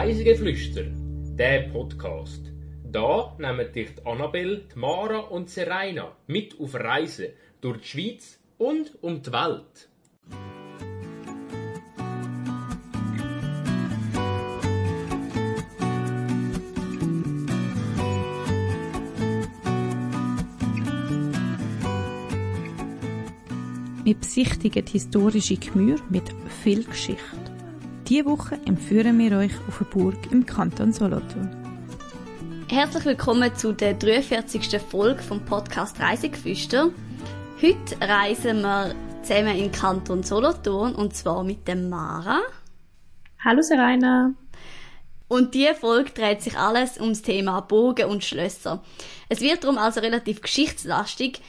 Reisegeflüster, der Podcast. Da nehmen dich die Annabelle, Mara und Serena mit auf Reisen durch die Schweiz und um die Welt. Wir besichtigen historische Gemüse mit viel Geschichte. Diese Woche empführen wir euch auf eine Burg im Kanton Solothurn. Herzlich willkommen zu der 43. Folge vom Podcast Reisegeflüster. Heute reisen wir zusammen in den Kanton Solothurn und zwar mit dem Mara. Hallo Serena. Und diese Folge dreht sich alles ums Thema Burgen und Schlösser. Es wird darum also relativ geschichtslastig.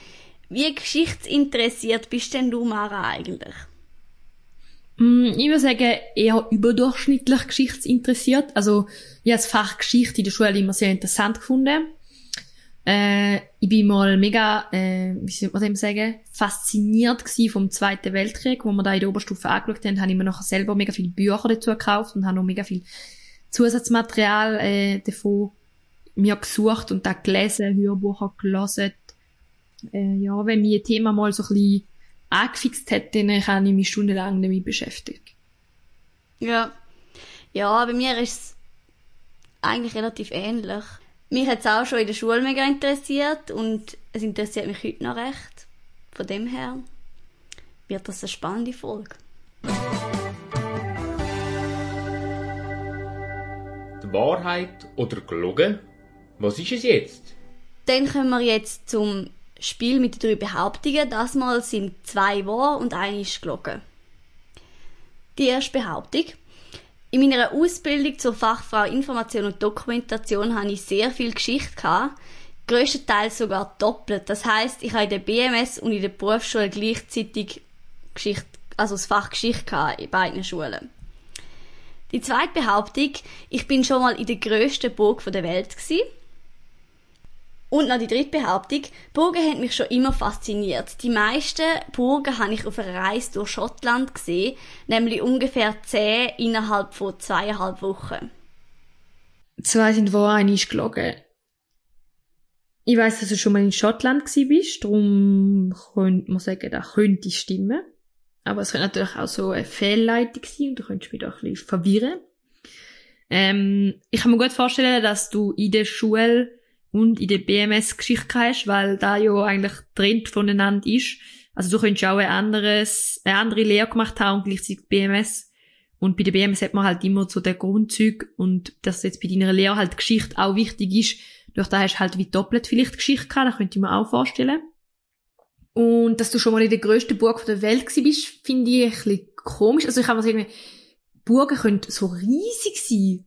Wie geschichtsinteressiert bist denn du, Mara, eigentlich? Mm, Ich würde sagen, eher überdurchschnittlich geschichtsinteressiert. Also, ich habe das Fach Geschichte in der Schule immer sehr interessant gefunden. Äh, ich bin mal mega, äh, wie soll man dem sagen, fasziniert gsi vom Zweiten Weltkrieg, wo wir da in der Oberstufe angeschaut haben, habe ich mir nachher selber mega viele Bücher dazu gekauft und habe noch mega viel Zusatzmaterial äh, davon mir gesucht und da gelesen, Hörbücher gelesen. Äh, ja, wenn mich ein Thema mal so ein bisschen angefixt hat, dann habe ich mich stundenlang damit beschäftigt. Ja. Ja, bei mir ist es eigentlich relativ ähnlich. Mich hat es auch schon in der Schule mega interessiert und es interessiert mich heute noch recht. Von dem her wird das eine spannende Folge. Die Wahrheit oder gelogen? Was ist es jetzt? Dann kommen wir jetzt zum Spiel mit den drei Behauptungen. Das Mal sind zwei wahr und eine ist gelogen. Die erste Behauptung. In meiner Ausbildung zur Fachfrau Information und Dokumentation habe ich sehr viel Geschichte gehabt. Größtenteils sogar doppelt. Das heißt, ich habe in der BMS und in der Berufsschule gleichzeitig Geschichte, also das Fach Geschichte gehabt, in beiden Schulen. Die zweite Behauptung, ich bin schon mal in der grössten Burg der Welt gewesen. Und noch die dritte Behauptung, Burgen haben mich schon immer fasziniert. Die meisten Burgen habe ich auf einer Reise durch Schottland gesehen, nämlich ungefähr zehn innerhalb von zweieinhalb Wochen. Zwei sind wahr, eine ist gelogen. Ich weiss, dass du schon mal in Schottland gsi bist, darum könnte man sagen, das könnte stimmen. Aber es könnte natürlich auch so eine Fehlleitung sein und du könntest mich da ein bisschen verwirren. Ähm, ich kann mir gut vorstellen, dass du in der Schule und in der BMS Geschichte hast, weil da ja eigentlich Trend voneinander ist. Also du könntest auch ein anderes, eine andere Lehre gemacht haben und gleichzeitig BMS. Und bei der BMS hat man halt immer so den Grundzug und dass jetzt bei deiner Lehre halt Geschichte auch wichtig ist, durch da hast du halt wie doppelt vielleicht Geschichte gehabt, das könnte ich mir auch vorstellen. Und dass du schon mal in der grössten Burg der Welt bist, finde ich ein bisschen komisch. Also ich kann mir sagen, Burgen können so riesig sein.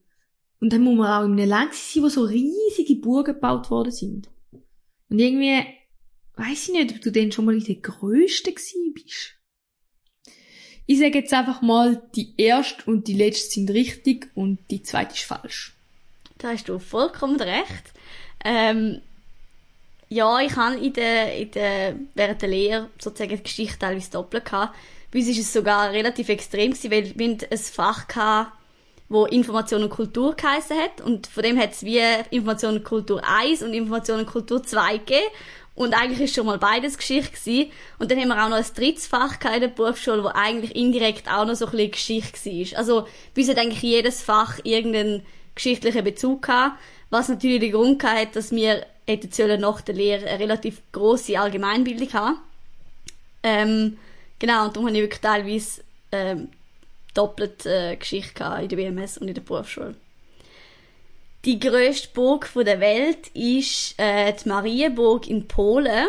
Und dann muss man auch in einem Land sein, wo so riesige Burgen gebaut worden sind. Und irgendwie, weiß ich nicht, ob du denn schon mal in der grössten gewesen bist. Ich sage jetzt einfach mal, die erste und die letzte sind richtig und die zweite ist falsch. Da hast du vollkommen recht. Ähm, ja, ich habe in der, in der, während der Lehre sozusagen die Geschichte teilweise doppelt gehabt. Bei uns ist es sogar relativ extrem weil wir hatten ein Fach gehabt, wo Information und Kultur geheissen hat. Und von dem hat es wie Information und Kultur 1 und Information und Kultur 2 gegeben. Und eigentlich ist schon mal beides Geschichte gewesen. Und dann haben wir auch noch ein drittes Fach in der Berufsschule, wo eigentlich indirekt auch noch so ein bisschen Geschichte war. Also, bei uns hat eigentlich jedes Fach irgendeinen geschichtlichen Bezug gehabt. Was natürlich den Grund hat, dass wir hätten sollen nach der Lehre eine relativ grosse Allgemeinbildung haben. Ähm, genau, und darum habe ich wirklich teilweise ähm, doppelt äh, Geschichte gehabt in der BMS und in der Berufsschule. Die grösste Burg der Welt ist äh, die Marienburg in Polen.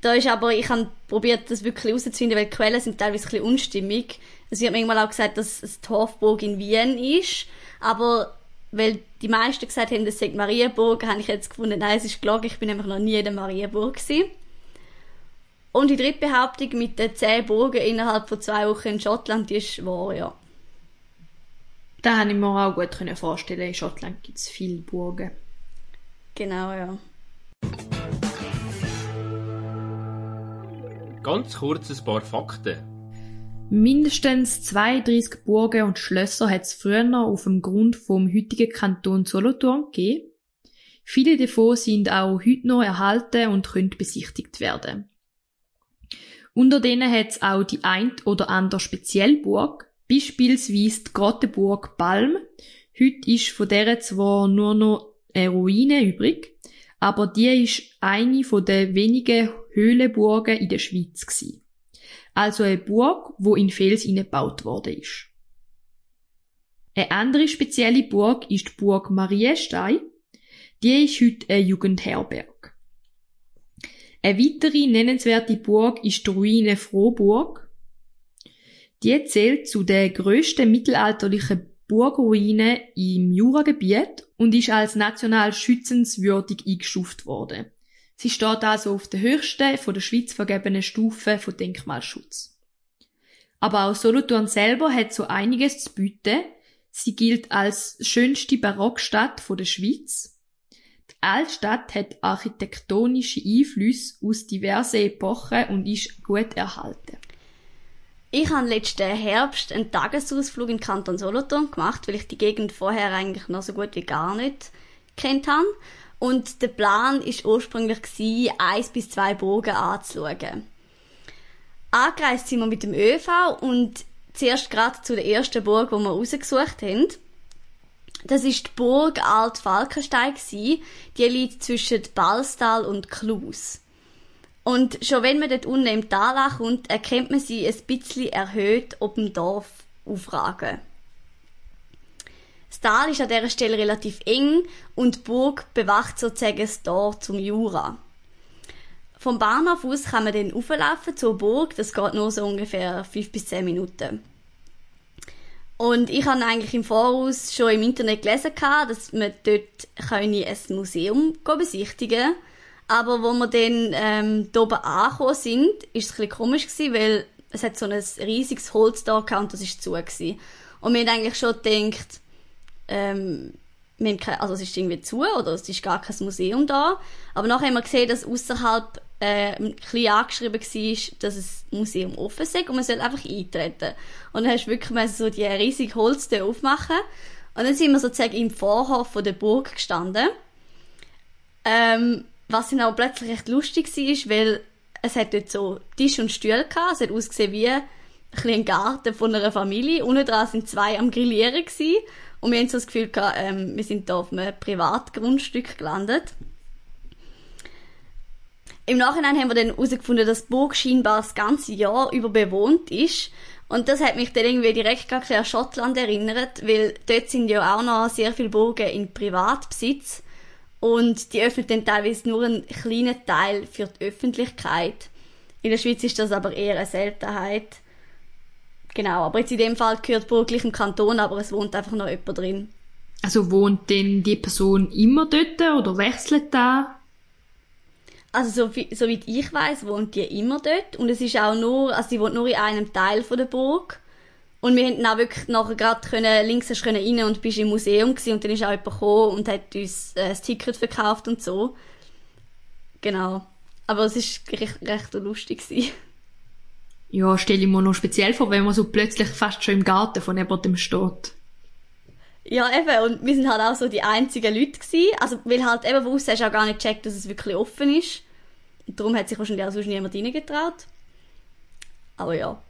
Da ist aber, ich habe probiert, das wirklich herauszufinden, weil die Quellen sind teilweise ein bisschen unstimmig. Es wird manchmal auch gesagt, dass es die Hofburg in Wien ist, aber weil die meisten gesagt haben, das sei Marienburg, habe ich jetzt gefunden, nein, es ist gelogen, ich bin nämlich noch nie in der Marienburg gewesen. Und die dritte Behauptung mit den zehn Burgen innerhalb von zwei Wochen in Schottland, die ist wahr, ja. Da habe ich mir auch gut können vorstellen. In Schottland gibt es viele Burgen. Genau, ja. Ganz kurz ein paar Fakten. Mindestens 32 Burgen und Schlösser hat es früher auf dem Grund vom heutigen Kanton Solothurn gegeben. Viele davon sind auch heute noch erhalten und können besichtigt werden. Unter denen hat es auch die ein oder andere Speziellburg, beispielsweise die Grottenburg Balm. Heute ist von der zwar nur noch eine Ruine übrig, aber die ist eine den wenigen Höhlenburgen in der Schweiz gewesen. Also eine Burg, wo in Fels gebaut worden ist. Eine andere spezielle Burg ist die Burg Marienstein. Die ist heute eine Jugendherberg. Eine weitere nennenswerte Burg ist die Ruine Frohburg. Die zählt zu den grössten mittelalterlichen Burgruinen im Juragebiet und ist als national schützenswürdig eingestuft worden. Sie steht also auf der höchsten von der Schweiz vergebenen Stufe von Denkmalschutz. Aber auch Solothurn selber hat so einiges zu bieten. Sie gilt als schönste Barockstadt von der Schweiz. Altstadt hat architektonische Einflüsse aus diversen Epochen und ist gut erhalten. Ich habe letzten Herbst einen Tagesausflug in Kanton Solothurn gemacht, weil ich die Gegend vorher eigentlich noch so gut wie gar nicht kennt habe. Und der Plan ist ursprünglich eins bis zwei Burgen anzuschauen. Angereist sind wir mit dem ÖV und zuerst gerade zu der ersten Burg, die wir rausgesucht haben. Das ist die Burg Alt Falkenstein Die liegt zwischen Ballstal und Klus. Und schon wenn man dort unten im Tal ankommt, erkennt man sie ein bisschen erhöht ob dem Dorf aufragen. Das Tal ist an dieser Stelle relativ eng und die Burg bewacht sozusagen das Tor zum Jura. Vom Bahnhof aus kann man dann auflaufen zur Burg, das geht nur so ungefähr fünf bis zehn Minuten. Und ich habe eigentlich im Voraus schon im Internet gelesen, dass man dort ein Museum besichtigen kann aber wo wir dann ähm, da oben angekommen sind, ist es ein komisch gewesen, weil es hat so ein riesiges Holz da und das ist zu gewesen. Und wir haben eigentlich schon gedacht, ähm, wir haben keine, also es ist irgendwie zu oder es ist gar kein Museum da. Aber nachher haben wir gesehen, dass außerhalb äh, ein bisschen angeschrieben war, dass das Museum offen ist und man soll einfach eintreten. Und dann hast du wirklich so die riesige Holztür aufmachen. Und dann sind wir sozusagen im Vorhof von der Burg gestanden. Ähm, was dann auch plötzlich echt lustig war, weil es hat dort so Tisch und Stühle gehabt. Es hat ausgesehen wie ein Garten von einer Familie. Unten dran sind zwei am Grillieren gewesen. Und wir haben so das Gefühl gehabt, ähm, wir sind hier auf einem Privatgrundstück gelandet. Im Nachhinein haben wir dann herausgefunden, dass die Burg scheinbar das ganze Jahr über bewohnt ist. Und das hat mich dann irgendwie direkt an Schottland erinnert, weil dort sind ja auch noch sehr viele Burgen in Privatbesitz. Und die öffnet dann teilweise nur einen kleinen Teil für die Öffentlichkeit. In der Schweiz ist das aber eher eine Seltenheit. Genau, aber jetzt in dem Fall gehört Burg gleich im Kanton, aber es wohnt einfach noch jemand drin. Also wohnt denn die Person immer dort oder wechselt da? Also so, soweit ich weiß, wohnt die immer dort und es ist auch nur, also sie wohnt nur in einem Teil von der Burg und wir konnten auch wirklich nachher gerade können, links hast können rein und bist im Museum gewesen, und dann ist auch jemand gekommen und hat uns äh, das Ticket verkauft und so. Genau. Aber es war recht, recht lustig. Gewesen. Ja, stelle ich mir noch speziell vor, wenn man so plötzlich fast schon im Garten von jemandem steht. Ja, eben. Und wir sind halt auch so die einzigen Leute gewesen. Also, weil halt eben aussen hast du auch gar nicht gecheckt, dass es wirklich offen ist. Und darum hat sich wahrscheinlich auch sonst niemand reingetraut. Aber ja,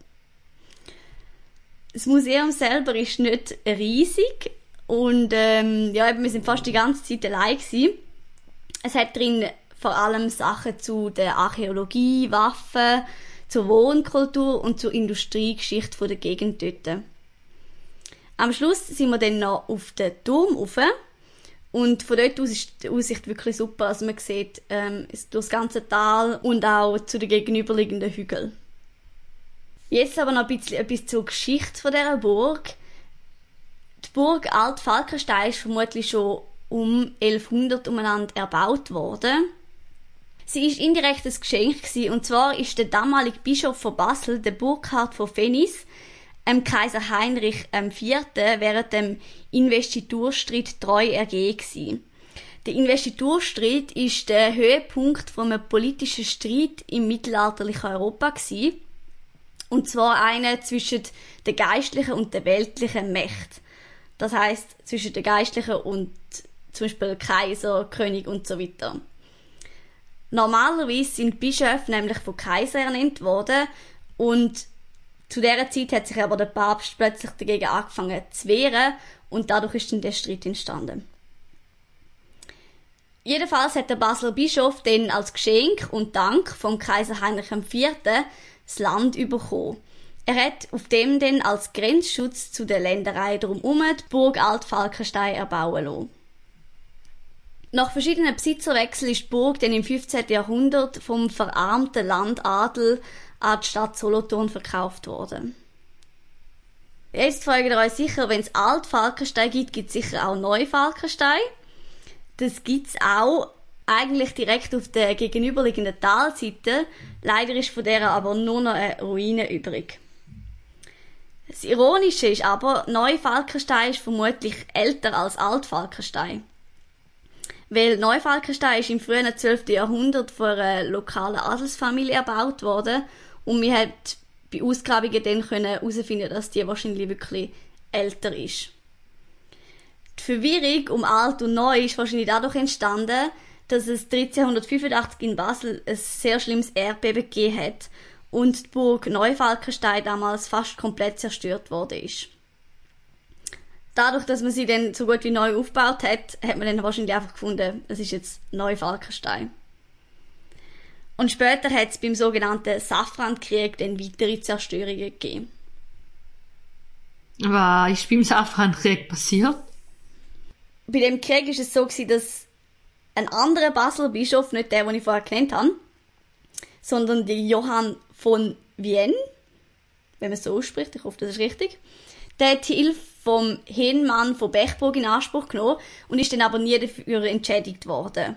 das Museum selber ist nicht riesig und ähm, ja, eben, wir sind fast die ganze Zeit allein gewesen. Es hat drin vor allem Sachen zu der Archäologie, Waffen, zur Wohnkultur und zur Industriegeschichte der Gegend dort. Am Schluss sind wir dann noch auf den Turm rauf. Und von dort aus ist die Aussicht wirklich super. Also man sieht ähm, durch das ganze Tal und auch zu den gegenüberliegenden Hügeln. Jetzt aber noch ein bisschen etwas zur Geschichte von dieser Burg. Die Burg Alt Falkenstein ist vermutlich schon um 1100 umeinander erbaut worden. Sie ist indirekt ein Geschenk gewesen, und zwar ist der damalige Bischof von Basel, der Burkhard von Fenis, ähm, Kaiser Heinrich IV. während dem Investiturstreit treu ergeben gewesen. Der Investiturstreit ist der Höhepunkt von einem politischen Streit im mittelalterlichen Europa gewesen. Und zwar eine zwischen der geistlichen und der weltlichen Mächte. Das heißt zwischen der geistlichen und zum Beispiel Kaiser, König und so weiter. Normalerweise sind Bischöfe nämlich von Kaiser ernannt worden und zu dieser Zeit hat sich aber der Papst plötzlich dagegen angefangen zu wehren und dadurch ist dann der Streit entstanden. Jedenfalls hat der Basler Bischof dann als Geschenk und Dank vom Kaiser Heinrich IV. das Land bekommen. Er hat auf dem dann als Grenzschutz zu der Länderei drumherum die Burg Altfalkenstein erbauen lassen. Nach verschiedenen Besitzerwechseln ist die Burg dann im 15. Jahrhundert vom verarmten Landadel an die Stadt Solothurn verkauft worden. Jetzt ihr euch sicher, wenn es Alt-Falkenstein gibt, gibt es sicher auch Neu-Falkenstein. Das gibt's auch eigentlich direkt auf der gegenüberliegenden Talseite. Leider ist von der aber nur noch eine Ruine übrig. Das Ironische ist aber, Neu-Falkenstein ist vermutlich älter als Alt-Falkenstein. Weil Neufalkenstein ist im frühen 12. Jahrhundert von einer lokalen Adelsfamilie erbaut worden und wir hat bei Ausgrabungen dann herausfinden, dass die wahrscheinlich wirklich älter ist. Die Verwirrung um alt und neu ist wahrscheinlich dadurch entstanden, dass es 1385 in Basel ein sehr schlimmes Erdbeben gegeben hat und die Burg Neufalkenstein damals fast komplett zerstört wurde ist. Dadurch, dass man sie dann so gut wie neu aufgebaut hat, hat man dann wahrscheinlich einfach gefunden, es ist jetzt Neufalkenstein. Und später hat es beim sogenannten Safrankrieg dann weitere Zerstörungen gegeben. Was ist beim Safrankrieg passiert? Bei dem Krieg ist es so gewesen, dass ein anderer Basler Bischof, nicht der, den ich vorher genannt habe, sondern der Johann von Vienne, wenn man es so ausspricht, ich hoffe, das ist richtig, der hat die Hilfe vom Hinmann von Bechburg in Anspruch genommen und ist dann aber nie dafür entschädigt worden.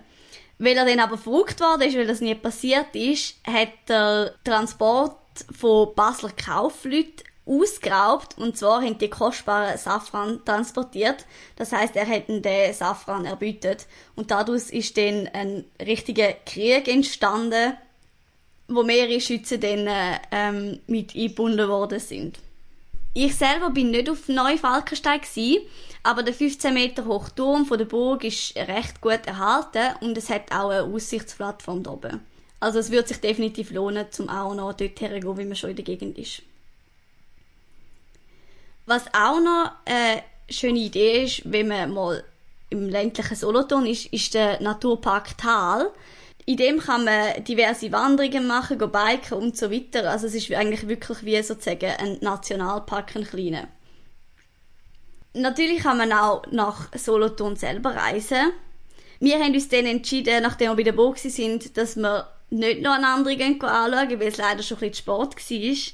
Weil er dann aber verrückt worden ist, weil das nie passiert ist, hat der Transport von Basler Kaufleuten ausgeraubt und zwar haben die kostbaren Safran transportiert. Das heißt, er hat den Safran erbütet und dadurch ist dann ein richtiger Krieg entstanden, wo mehrere Schützen dann ähm, mit eingebunden worden sind. Ich selber bin nicht auf Neufalkenstein gsi, aber der 15 Meter hohe Turm von der Burg ist recht gut erhalten und es hat auch eine Aussichtsplattform da oben. Also es wird sich definitiv lohnen, zum auch noch dort hergehen, wie man schon in der Gegend ist. Was auch noch eine schöne Idee ist, wenn man mal im ländlichen Solothurn ist, ist der Naturpark Tal. In dem kann man diverse Wanderungen machen, go biken und so weiter. Also es ist eigentlich wirklich wie sozusagen ein Nationalpark, ein kleiner. Natürlich kann man auch nach Solothurn selber reisen. Wir haben uns dann entschieden, nachdem wir bei der Burg sind, dass wir nicht noch eine andere anschauen, weil es leider schon ein bisschen Sport war.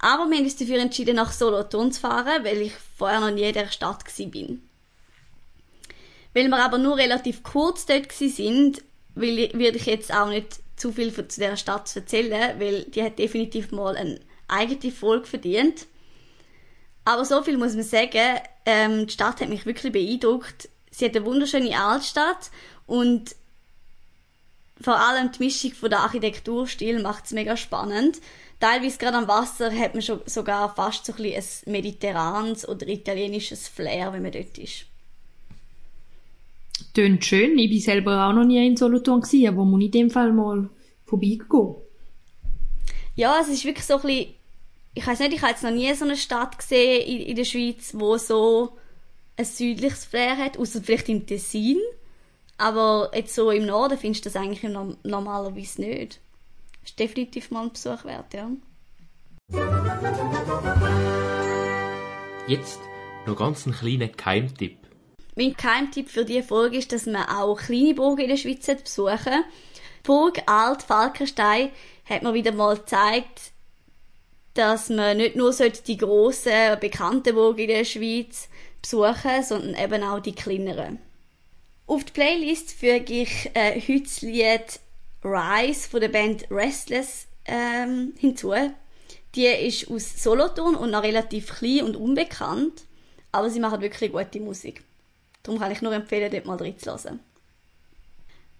Aber wir haben uns dafür entschieden, nach Solothurn zu fahren, weil ich vorher noch nie in dieser Stadt war. Weil wir aber nur relativ kurz dort sind, würde ich jetzt auch nicht zu viel zu dieser Stadt erzählen, weil die hat definitiv mal eine eigene Folge verdient. Aber so viel muss man sagen, ähm, die Stadt hat mich wirklich beeindruckt. Sie hat eine wunderschöne Altstadt und vor allem die Mischung von der Architekturstil macht es mega spannend. Teilweise gerade am Wasser hat man schon sogar fast so ein, ein mediterranes oder italienisches Flair, wenn man dort ist. Tönt schön. Ich bin selber auch noch nie in Solothurn gewesen, aber muss ich in dem Fall mal vorbeigehen. Ja, es ist wirklich so ein bisschen, ich weiß nicht, ich habe jetzt noch nie so eine Stadt gesehen in, in der Schweiz, wo so ein südliches Flair hat, außer vielleicht im Tessin. Aber jetzt so im Norden findest du das eigentlich normalerweise nicht. Das ist definitiv mal ein Besuch wert, ja. Jetzt noch ganz einen kleinen Keimtipp. Mein Keimtipp für diese Folge ist, dass man auch kleine Burgen in der Schweiz besuchen Die Burg Alt Falkenstein hat mir wieder mal gezeigt, dass man nicht nur die grossen, bekannten Burgen in der Schweiz besuchen sondern eben auch die kleineren. Auf die Playlist füge ich äh, heute das Lied Rise von der Band Restless ähm, hinzu. Die ist aus Solothurn und noch relativ klein und unbekannt, aber sie machen wirklich gute Musik. Darum kann ich nur empfehlen, dort mal reinzulassen.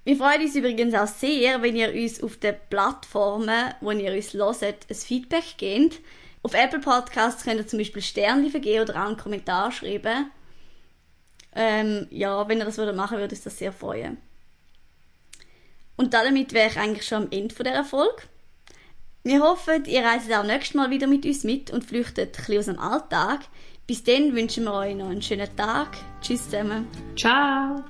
Wir freuen uns übrigens auch sehr, wenn ihr uns auf den Plattformen, wo ihr uns hört, ein Feedback gebt. Auf Apple Podcasts könnt ihr zum Beispiel Sterne vergeben oder auch einen Kommentar schreiben. Ähm, ja, wenn ihr das würdet machen, würde uns das sehr freuen. Und damit wäre ich eigentlich schon am Ende von dieser. Wir hoffen, ihr reist auch nächstes Mal wieder mit uns mit und flüchtet ein bisschen aus dem Alltag. Bis dann wünschen wir euch noch einen schönen Tag. Tschüss zusammen. Ciao!